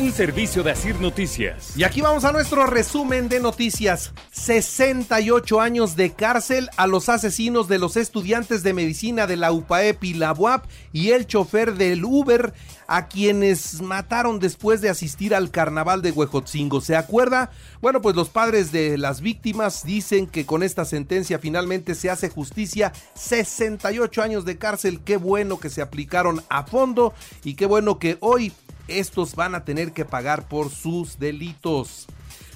Un servicio de Asir Noticias. Y aquí vamos a nuestro resumen de noticias. 68 años de cárcel a los asesinos de los estudiantes de medicina de la UPAEP y la UAP y el chofer del Uber a quienes mataron después de asistir al carnaval de Huejotzingo. ¿Se acuerda? Bueno, pues los padres de las víctimas dicen que con esta sentencia finalmente se hace justicia. 68 años de cárcel. Qué bueno que se aplicaron a fondo y qué bueno que hoy estos van a tener que pagar por sus delitos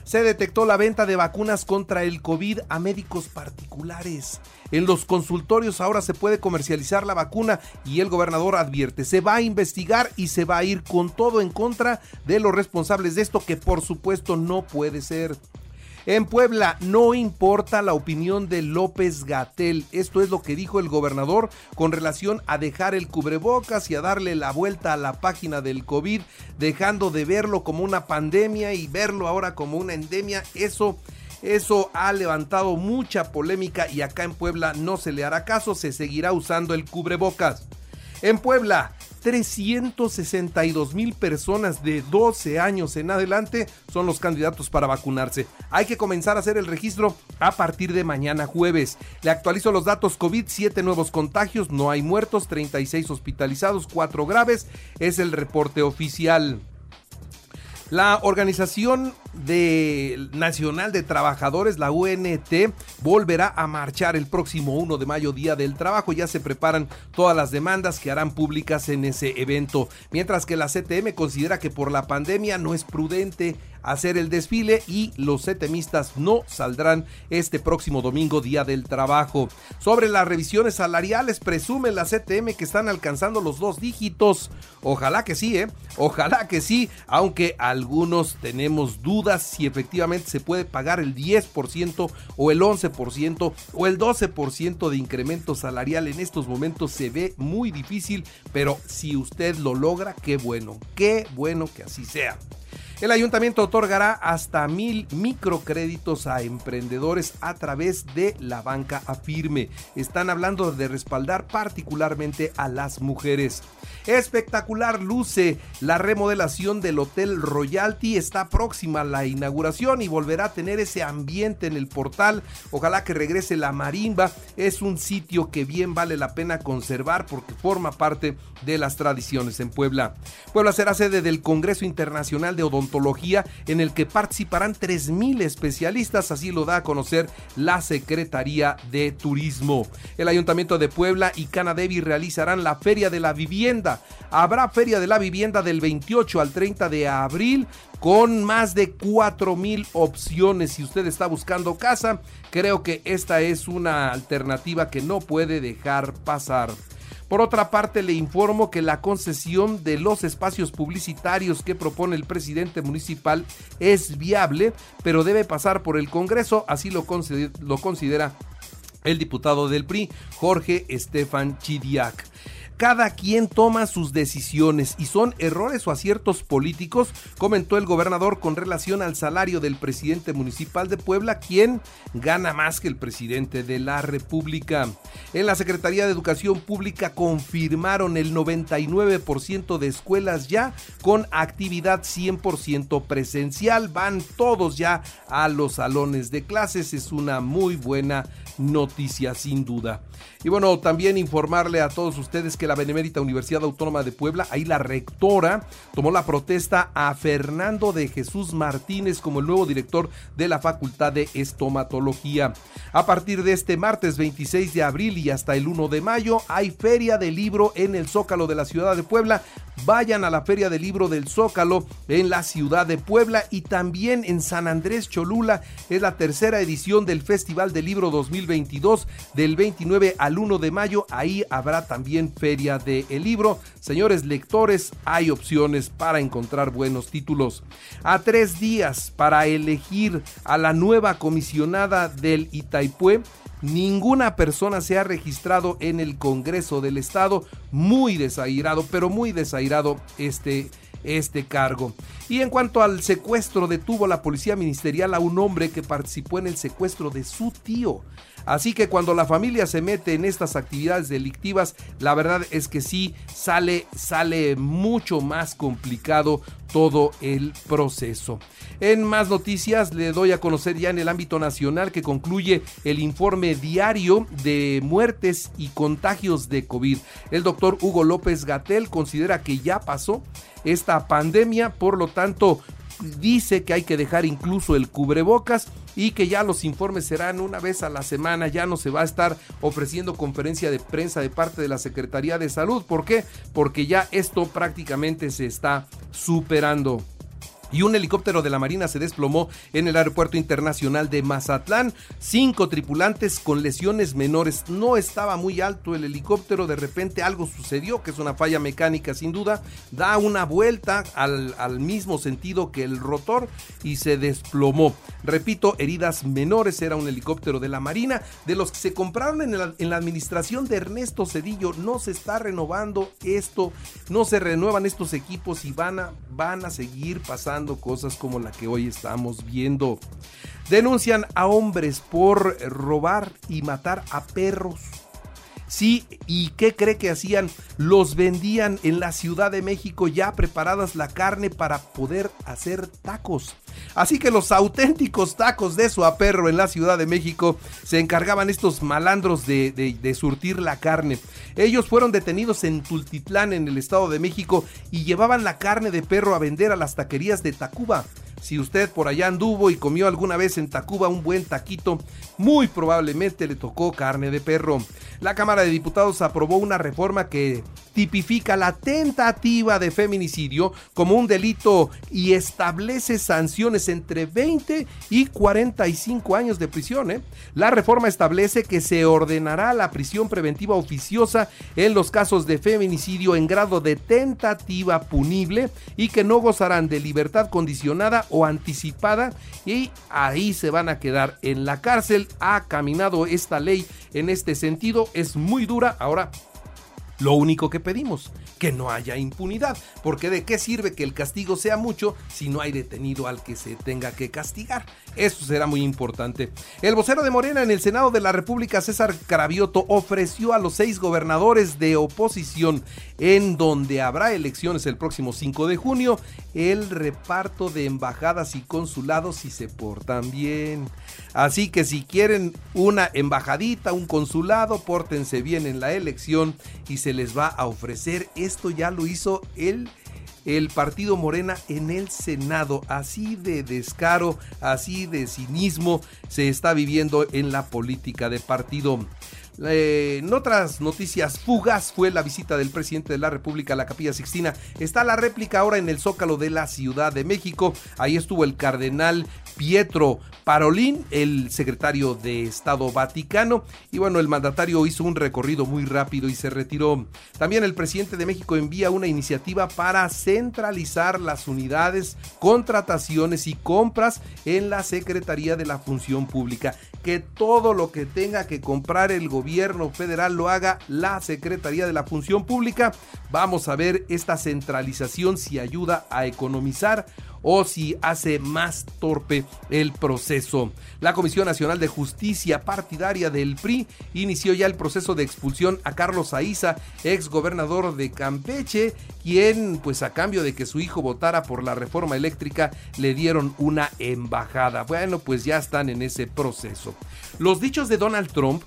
se detectó la venta de vacunas contra el COVID a médicos particulares. En los consultorios ahora se puede comercializar la vacuna y el gobernador advierte, se va a investigar y se va a ir con todo en contra de los responsables de esto que por supuesto no puede ser. En Puebla no importa la opinión de López Gatel. Esto es lo que dijo el gobernador con relación a dejar el cubrebocas y a darle la vuelta a la página del COVID, dejando de verlo como una pandemia y verlo ahora como una endemia. Eso eso ha levantado mucha polémica y acá en Puebla no se le hará caso, se seguirá usando el cubrebocas. En Puebla, 362 mil personas de 12 años en adelante son los candidatos para vacunarse. Hay que comenzar a hacer el registro a partir de mañana jueves. Le actualizo los datos COVID, 7 nuevos contagios, no hay muertos, 36 hospitalizados, 4 graves, es el reporte oficial. La Organización de Nacional de Trabajadores, la UNT, volverá a marchar el próximo 1 de mayo, Día del Trabajo. Ya se preparan todas las demandas que harán públicas en ese evento. Mientras que la CTM considera que por la pandemia no es prudente hacer el desfile y los setemistas no saldrán este próximo domingo, Día del Trabajo. Sobre las revisiones salariales, presume la CTM que están alcanzando los dos dígitos. Ojalá que sí, ¿eh? Ojalá que sí, aunque algunos tenemos dudas si efectivamente se puede pagar el 10% o el 11% o el 12% de incremento salarial. En estos momentos se ve muy difícil, pero si usted lo logra, qué bueno, qué bueno que así sea. El ayuntamiento otorgará hasta mil microcréditos a emprendedores a través de la banca Afirme. Están hablando de respaldar particularmente a las mujeres. Espectacular luce la remodelación del Hotel Royalty. Está próxima la inauguración y volverá a tener ese ambiente en el portal. Ojalá que regrese la marimba. Es un sitio que bien vale la pena conservar porque forma parte de las tradiciones en Puebla. Puebla será sede del Congreso Internacional de Odontología en el que participarán 3.000 especialistas. Así lo da a conocer la Secretaría de Turismo. El Ayuntamiento de Puebla y Canadevi realizarán la Feria de la Vivienda Habrá Feria de la Vivienda del 28 al 30 de abril con más de 4 mil opciones. Si usted está buscando casa, creo que esta es una alternativa que no puede dejar pasar. Por otra parte, le informo que la concesión de los espacios publicitarios que propone el presidente municipal es viable, pero debe pasar por el Congreso, así lo, considera el diputado del PRI, Jorge Estefan Chidiac. Cada quien toma sus decisiones y son errores o aciertos políticos, comentó el gobernador con relación al salario del presidente municipal de Puebla, quien gana más que el presidente de la República. En la Secretaría de Educación Pública confirmaron el 99% de escuelas ya con actividad 100% presencial. Van todos ya a los salones de clases. Es una muy buena noticia sin duda. Y bueno, también informarle a todos ustedes que la Benemérita Universidad Autónoma de Puebla, ahí la rectora tomó la protesta a Fernando de Jesús Martínez como el nuevo director de la Facultad de Estomatología. A partir de este martes 26 de abril y hasta el 1 de mayo hay feria de libro en el Zócalo de la ciudad de Puebla. Vayan a la feria del libro del Zócalo en la ciudad de Puebla y también en San Andrés Cholula es la tercera edición del Festival del Libro 2022 del 29 al 1 de mayo. Ahí habrá también feria del libro. Señores lectores, hay opciones para encontrar buenos títulos. A tres días para elegir a la nueva comisionada del Itaipue ninguna persona se ha registrado en el Congreso del Estado. Muy desairado, pero muy desairado este este cargo. Y en cuanto al secuestro, detuvo la policía ministerial a un hombre que participó en el secuestro de su tío. Así que cuando la familia se mete en estas actividades delictivas, la verdad es que sí sale, sale mucho más complicado todo el proceso. En más noticias le doy a conocer ya en el ámbito nacional que concluye el informe diario de muertes y contagios de COVID. El doctor Hugo López Gatel considera que ya pasó esta pandemia, por lo tanto dice que hay que dejar incluso el cubrebocas y que ya los informes serán una vez a la semana, ya no se va a estar ofreciendo conferencia de prensa de parte de la Secretaría de Salud. ¿Por qué? Porque ya esto prácticamente se está superando y un helicóptero de la Marina se desplomó en el aeropuerto internacional de Mazatlán. Cinco tripulantes con lesiones menores. No estaba muy alto el helicóptero, de repente algo sucedió, que es una falla mecánica sin duda. Da una vuelta al, mismo sentido que el rotor y se desplomó. Repito, heridas menores, era un helicóptero de la Marina, de los que se compraron en la, administración de Ernesto Cedillo. No se está renovando esto, no se renuevan estos equipos y van a seguir pasando cosas como la que hoy estamos viendo. Denuncian a hombres por robar y matar a perros. Sí, ¿y qué cree que hacían? Los vendían en la Ciudad de México ya preparadas la carne para poder hacer tacos. Así que los auténticos tacos de su aperro en la Ciudad de México se encargaban estos malandros de, de, surtir la carne. Ellos fueron detenidos en Tultitlán, en el Estado de México, y llevaban la carne de perro a vender a las taquerías de Tacuba. Si usted por allá anduvo y comió alguna vez en Tacuba un buen taquito, muy probablemente le tocó carne de perro. La Cámara de Diputados aprobó una reforma que tipifica la tentativa de feminicidio como un delito y establece sanciones entre 20 y 45 años de prisión. ¿eh? La reforma establece que se ordenará la prisión preventiva oficiosa en los casos de feminicidio en grado de tentativa punible y que no gozarán de libertad condicionada o anticipada y ahí se van a quedar en la cárcel. Ha caminado esta ley en este sentido, es muy dura. Ahora lo único que pedimos, que no haya impunidad, porque de qué sirve que el castigo sea mucho si no hay detenido al que se tenga que castigar. Eso será muy importante. El vocero de Morena en el Senado de la República, César Carabioto, ofreció a los seis gobernadores de oposición, en donde habrá elecciones el próximo 5 de junio, el reparto de embajadas y consulados si se portan bien. Así que si quieren una embajadita, un consulado, pórtense bien en la elección y se les va a ofrecer. Esto ya lo hizo el el partido Morena en el Senado. Así de descaro, así de cinismo se está viviendo en la política de partido. Eh, en otras noticias fugaz fue la visita del presidente de la República a la Capilla Sixtina. Está la réplica ahora en el Zócalo de la Ciudad de México. Ahí estuvo el cardenal Pietro Parolín, el secretario de Estado Vaticano. Y bueno, el mandatario hizo un recorrido muy rápido y se retiró. También el presidente de México envía una iniciativa para centralizar las unidades, contrataciones y compras en la Secretaría de la Función Pública. Que todo lo que tenga que comprar el gobierno federal lo haga la Secretaría de la Función Pública. Vamos a ver esta centralización si ayuda a economizar o si hace más torpe el proceso. La Comisión Nacional de Justicia Partidaria del PRI inició ya el proceso de expulsión a Carlos Aiza, ex gobernador de Campeche, quien, pues a cambio de que su hijo votara por la reforma eléctrica, le dieron una embajada. Bueno, pues ya están en ese proceso. Los dichos de Donald Trump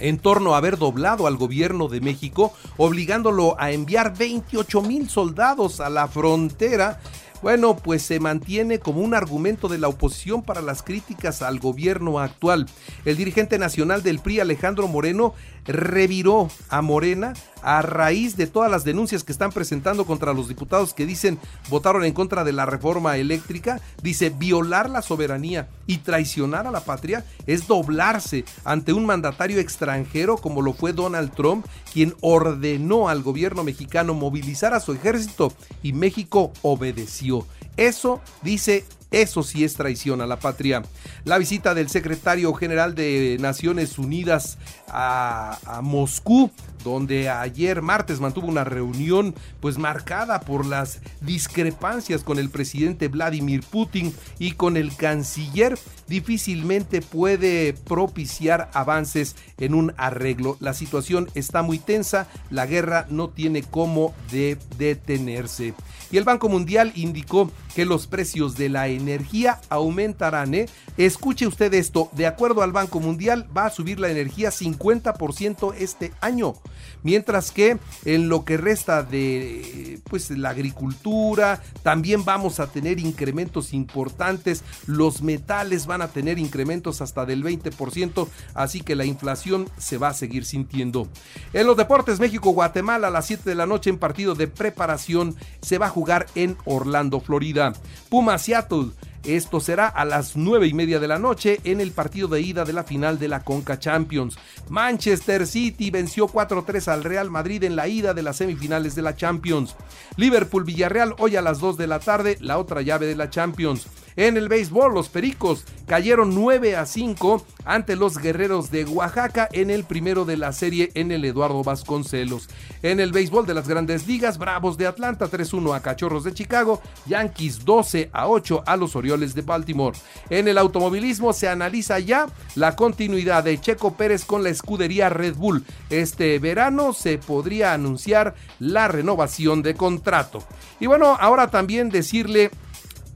en torno a haber doblado al gobierno de México, obligándolo a enviar 28 mil soldados a la frontera bueno, pues se mantiene como un argumento de la oposición para las críticas al gobierno actual. El dirigente nacional del PRI, Alejandro Moreno, reviró a Morena a raíz de todas las denuncias que están presentando contra los diputados que dicen votaron en contra de la reforma eléctrica. Dice, violar la soberanía y traicionar a la patria es doblarse ante un mandatario extranjero como lo fue Donald Trump, quien ordenó al gobierno mexicano movilizar a su ejército y México obedeció. Eso dice Eso sí es traición a la patria. La visita del secretario general de Naciones Unidas a, Moscú donde ayer martes mantuvo una reunión pues marcada por las discrepancias con el presidente Vladimir Putin y con el canciller, difícilmente puede propiciar avances en un arreglo. La situación está muy tensa, la guerra no tiene cómo de detenerse. Y el Banco Mundial indicó que los precios de la energía aumentarán. ¿eh? Escuche usted esto, de acuerdo al Banco Mundial va a subir la energía 50% este año mientras que en lo que resta de pues la agricultura también vamos a tener incrementos importantes, los metales van a tener incrementos hasta del 20%, así que la inflación se va a seguir sintiendo. En los deportes México-Guatemala a las 7 de la noche en partido de preparación se va a jugar en Orlando, Florida. Puma Seattle esto será a las 9 y media de la noche en el partido de ida de la final de la Conca Champions. Manchester City venció 4-3 al Real Madrid en la ida de las semifinales de la Champions. Liverpool Villarreal hoy a las 2 de la tarde, la otra llave de la Champions. En el béisbol, los Pericos cayeron 9 a 5 ante los Guerreros de Oaxaca en el primero de la serie en el Eduardo Vasconcelos. En el béisbol de las grandes ligas, Bravos de Atlanta 3-1 a Cachorros de Chicago, Yankees 12 a 8 a los Orioles de Baltimore. En el automovilismo se analiza ya la continuidad de Checo Pérez con la escudería Red Bull. Este verano se podría anunciar la renovación de contrato. Y bueno, ahora también decirle